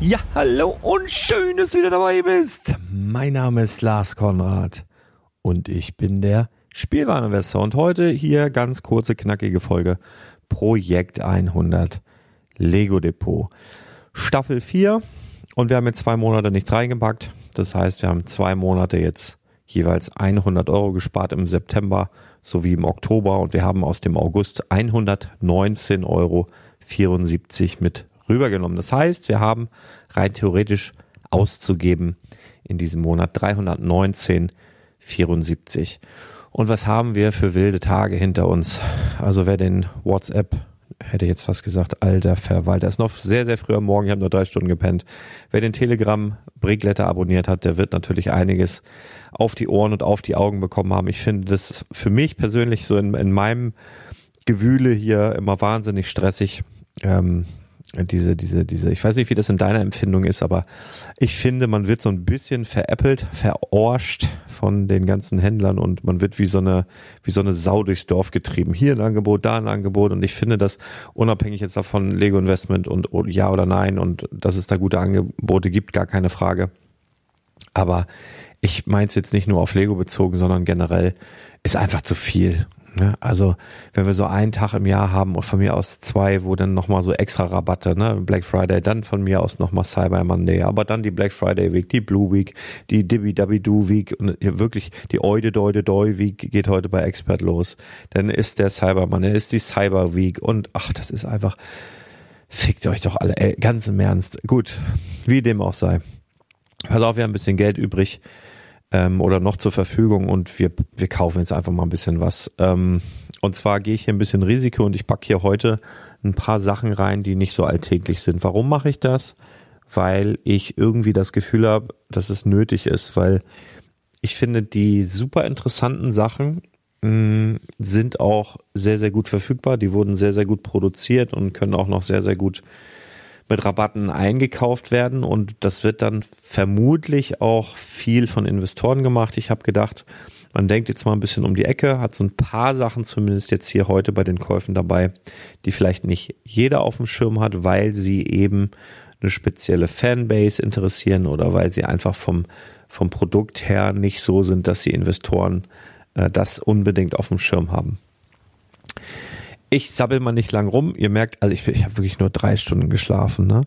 Ja, hallo und schön, dass du wieder dabei bist. Mein Name ist Lars Konrad und ich bin der Spielwareninvestor. Und heute hier ganz kurze, knackige Folge Projekt 100 Lego Depot. Staffel 4 und wir haben jetzt zwei Monate nichts reingepackt. Das heißt, wir haben zwei Monate jetzt jeweils 100 Euro gespart im September sowie im Oktober und wir haben aus dem August 119,74 Euro mit rübergenommen. Das heißt, wir haben rein theoretisch auszugeben in diesem Monat 319,74. Und was haben wir für wilde Tage hinter uns? Also wer den WhatsApp hätte jetzt fast gesagt, alter Verwalter, ist noch sehr, sehr früh am Morgen, ich habe nur drei Stunden gepennt. Wer den Telegram Brickletter abonniert hat, der wird natürlich einiges auf die Ohren und auf die Augen bekommen haben. Ich finde das für mich persönlich so in, in meinem Gewühle hier immer wahnsinnig stressig. Ähm, diese, diese, diese, ich weiß nicht, wie das in deiner Empfindung ist, aber ich finde, man wird so ein bisschen veräppelt, verorscht von den ganzen Händlern und man wird wie so eine, wie so eine Sau durchs Dorf getrieben. Hier ein Angebot, da ein Angebot und ich finde das unabhängig jetzt davon Lego Investment und, ja oder nein und dass es da gute Angebote gibt, gar keine Frage. Aber ich meine es jetzt nicht nur auf Lego bezogen, sondern generell ist einfach zu viel. Ne? Also wenn wir so einen Tag im Jahr haben und von mir aus zwei, wo dann nochmal so extra Rabatte, ne? Black Friday, dann von mir aus nochmal Cyber Monday, aber dann die Black Friday Week, die Blue Week, die Dibby Dabby Do Week und wirklich die Oide Deude Doi Week geht heute bei Expert los. Dann ist der Cyber Monday, ist die Cyber Week und ach, das ist einfach, fickt euch doch alle, ey, ganz im Ernst. Gut, wie dem auch sei. Pass auf, wir haben ein bisschen Geld übrig ähm, oder noch zur Verfügung und wir, wir kaufen jetzt einfach mal ein bisschen was. Ähm, und zwar gehe ich hier ein bisschen Risiko und ich packe hier heute ein paar Sachen rein, die nicht so alltäglich sind. Warum mache ich das? Weil ich irgendwie das Gefühl habe, dass es nötig ist, weil ich finde, die super interessanten Sachen mh, mm, sind auch sehr, sehr gut verfügbar. Die wurden sehr, sehr gut produziert und können auch noch sehr, sehr gut mit Rabatten eingekauft werden und das wird dann vermutlich auch viel von Investoren gemacht. Ich habe gedacht, man denkt jetzt mal ein bisschen um die Ecke, hat so ein paar Sachen zumindest jetzt hier heute bei den Käufen dabei, die vielleicht nicht jeder auf dem Schirm hat, weil sie eben eine spezielle Fanbase interessieren oder weil sie einfach vom, vom Produkt her nicht so sind, dass die Investoren äh, das unbedingt auf dem Schirm haben. Ich sabbel mal nicht lang rum. Ihr merkt, also ich, ich habe wirklich nur drei Stunden geschlafen. Ne?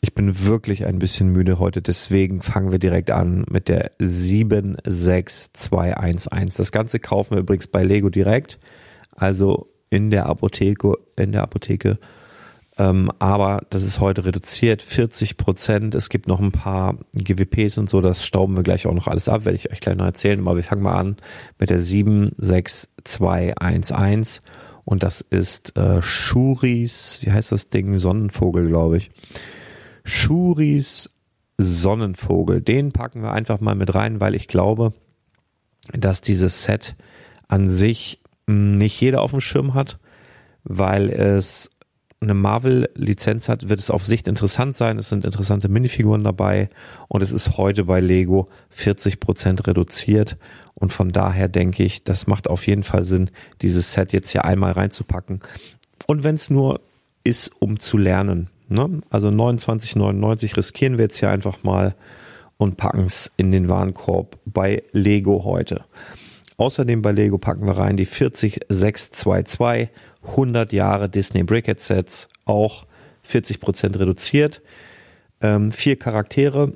Ich bin wirklich ein bisschen müde heute. Deswegen fangen wir direkt an mit der 76211. Das Ganze kaufen wir übrigens bei Lego direkt. Also in der Apotheke, in der Apotheke. Ähm, aber das ist heute reduziert, 40 Prozent. Es gibt noch ein paar GWPs und so, das stauben wir gleich auch noch alles ab, werde ich euch gleich noch erzählen. Aber wir fangen mal an mit der 76211 und das ist äh, Schuris, wie heißt das Ding? Sonnenvogel, glaube ich. Schuris Sonnenvogel. Den packen wir einfach mal mit rein, weil ich glaube, dass dieses Set an sich hm, nicht jeder auf dem Schirm hat, weil es eine Marvel-Lizenz hat, wird es auf Sicht interessant sein. Es sind interessante Minifiguren dabei und es ist heute bei Lego 40% reduziert. Und von daher denke ich, das macht auf jeden Fall Sinn, dieses Set jetzt hier einmal reinzupacken. Und wenn es nur ist, um zu lernen. Ne? Also 29,99 riskieren wir jetzt hier einfach mal und packen es in den Warenkorb bei Lego heute. Außerdem bei Lego packen wir rein die 40622 100 Jahre Disney Brickhead Sets, auch 40% reduziert. Ähm, vier Charaktere,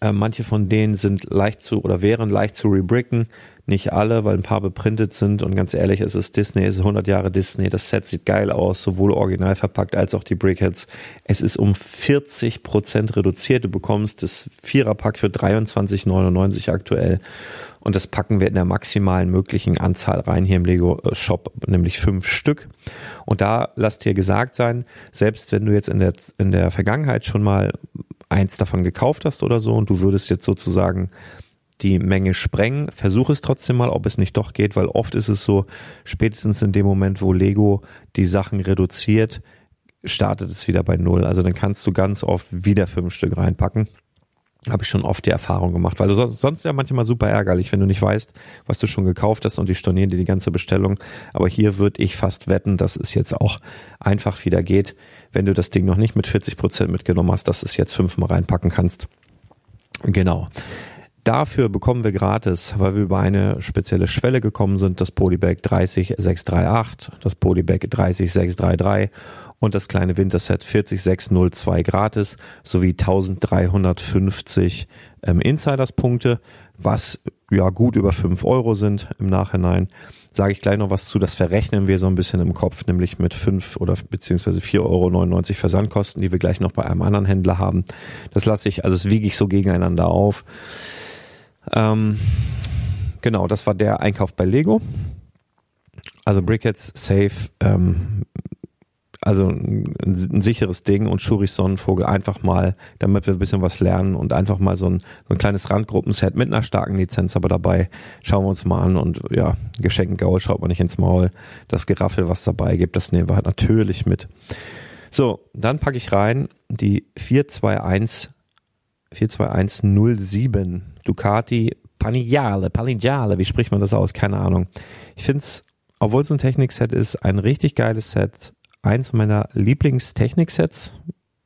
äh, manche von denen sind leicht zu oder wären leicht zu rebricken. Nicht alle, weil ein paar beprintet sind. Und ganz ehrlich, es ist Disney, es ist 100 Jahre Disney. Das Set sieht geil aus, sowohl original verpackt als auch die Brickheads. Es ist um 40 Prozent reduziert. Du bekommst das Viererpack für 23,99 aktuell. Und das packen wir in der maximalen möglichen Anzahl rein hier im Lego Shop, nämlich fünf Stück. Und da lasst dir gesagt sein, selbst wenn du jetzt in der, in der Vergangenheit schon mal eins davon gekauft hast oder so und du würdest jetzt sozusagen die Menge sprengen, versuch es trotzdem mal, ob es nicht doch geht, weil oft ist es so, spätestens in dem Moment, wo Lego die Sachen reduziert, startet es wieder bei Null. Also dann kannst du ganz oft wieder fünf Stück reinpacken. Habe ich schon oft die Erfahrung gemacht, weil du sonst, sonst ja manchmal super ärgerlich, wenn du nicht weißt, was du schon gekauft hast und die stornieren dir die ganze Bestellung. Aber hier würde ich fast wetten, dass es jetzt auch einfach wieder geht, wenn du das Ding noch nicht mit 40 Prozent mitgenommen hast, dass es jetzt fünfmal reinpacken kannst. Genau. Dafür bekommen wir gratis, weil wir über eine spezielle Schwelle gekommen sind, das Polybag 30638, das Polybag 30633 und das kleine Winterset 40602 gratis sowie 1350 ähm, Insiders-Punkte, was ja gut über 5 Euro sind im Nachhinein. Sage ich gleich noch was zu, das verrechnen wir so ein bisschen im Kopf, nämlich mit 5 oder beziehungsweise 4,99 Euro Versandkosten, die wir gleich noch bei einem anderen Händler haben. Das lasse ich, also das wiege ich so gegeneinander auf. Ähm, genau, das war der Einkauf bei Lego. Also Brickheads safe, ähm, also ein, ein, sicheres Ding und Schuris Sonnenvogel einfach mal, damit wir ein bisschen was lernen und einfach mal so ein, so ein kleines Randgruppenset mit einer starken Lizenz aber dabei. Schauen wir uns mal an und ja, Geschenken Gaul schaut man nicht ins Maul. Das Geraffel, was dabei gibt, das nehmen wir halt natürlich mit. So, dann packe ich rein die 421 42107 Ducati Panigliale, Panigliale, wie spricht man das aus? Keine Ahnung. Ich finde es, obwohl es ein Technikset ist, ein richtig geiles Set. Eins meiner Lieblingstechniksets.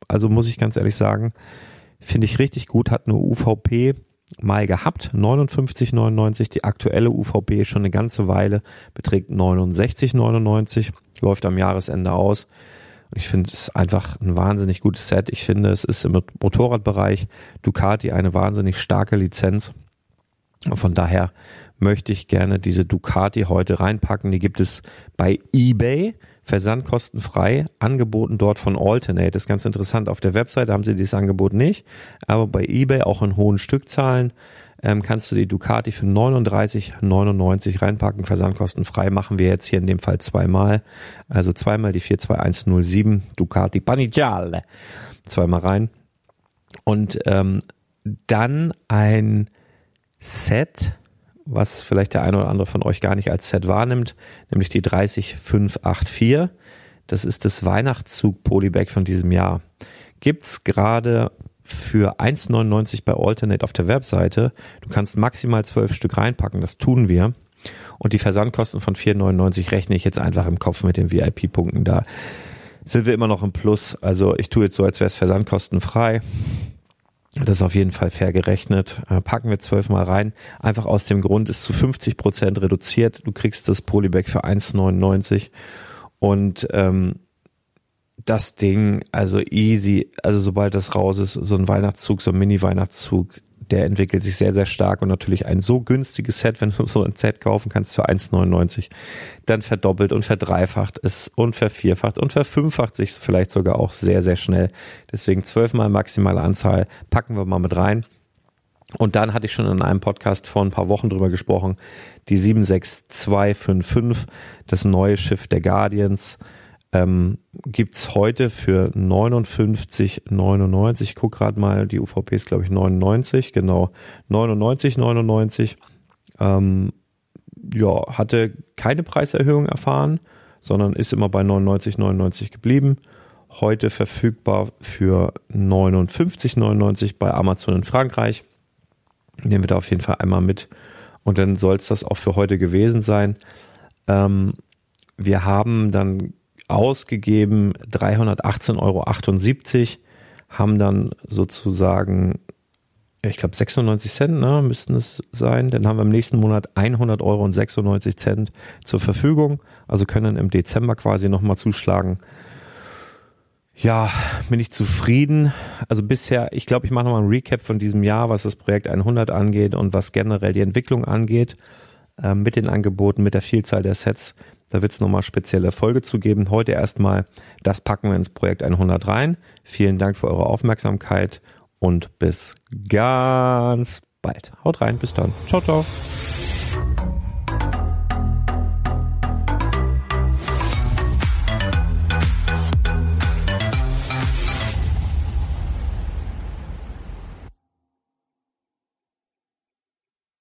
Also muss ich ganz ehrlich sagen, finde ich richtig gut, hat eine UVP mal gehabt, 59,99. Die aktuelle UVP schon eine ganze Weile beträgt 69,99. Läuft am Jahresende aus. Ich finde es einfach ein wahnsinnig gutes Set. Ich finde, es ist im Motorradbereich Ducati eine wahnsinnig starke Lizenz. Von daher möchte ich gerne diese Ducati heute reinpacken. Die gibt es bei eBay, versandkostenfrei, angeboten dort von Alternate. Das ist ganz interessant. Auf der Webseite haben sie dieses Angebot nicht, aber bei eBay auch in hohen Stückzahlen ähm, kannst du die Ducati für 39,99 reinpacken, versandkostenfrei. Machen wir jetzt hier in dem Fall zweimal. Also zweimal die 42107 Ducati Panigale. Zweimal rein. Und ähm, dann ein Set, was vielleicht der eine oder andere von euch gar nicht als Set wahrnimmt, nämlich die 30584. Das ist das Weihnachtszug Polybag von diesem Jahr. Gibt's gerade für 1,99 bei Alternate auf der Webseite. Du kannst maximal zwölf Stück reinpacken, das tun wir. Und die Versandkosten von 4,99 rechne ich jetzt einfach im Kopf mit den VIP-Punkten. Da sind wir immer noch im Plus. Also ich tue jetzt so, als wäre es versandkostenfrei. Das ist auf jeden Fall fair gerechnet. Äh, packen wir zwölfmal rein. Einfach aus dem Grund, ist zu 50 Prozent reduziert. Du kriegst das Polybag für 1,99 und ähm, das Ding, also easy, also sobald das raus ist, so ein Weihnachtszug, so ein Mini-Weihnachtszug, der entwickelt sich sehr, sehr stark und natürlich ein so günstiges Set, wenn du so ein Set kaufen kannst für 1,99, dann verdoppelt und verdreifacht es und vervierfacht und verfünffacht sich vielleicht sogar auch sehr, sehr schnell. Deswegen zwölfmal maximale Anzahl packen wir mal mit rein. Und dann hatte ich schon in einem Podcast vor ein paar Wochen drüber gesprochen, die 76255, das neue Schiff der Guardians, ähm, gibt heute für 59,99. Ich gucke gerade mal, die UVP ist glaube ich 99, genau 99,99. Ähm, ja, hatte keine Preiserhöhung erfahren, sondern ist immer bei 99,99 geblieben. Heute verfügbar für 59,99 bei Amazon in Frankreich. Nehmen wir da auf jeden Fall einmal mit. Und dann soll es das auch für heute gewesen sein. Ähm, wir haben dann ausgegeben 318,78 Euro, haben dann sozusagen, ich glaube 96 Cent ne, müssten es sein, dann haben wir im nächsten Monat 100 Euro und 96 Cent zur Verfügung, also können im Dezember quasi nochmal zuschlagen. Ja, bin ich zufrieden. Also bisher, ich glaube, ich mache nochmal ein Recap von diesem Jahr, was das Projekt 100 angeht und was generell die Entwicklung angeht, äh, mit den Angeboten, mit der Vielzahl der Sets. Da wird es nochmal spezielle Folge zu geben. Heute erstmal, das packen wir ins Projekt 100 rein. Vielen Dank für eure Aufmerksamkeit und bis ganz bald. Haut rein, bis dann. Ciao, ciao.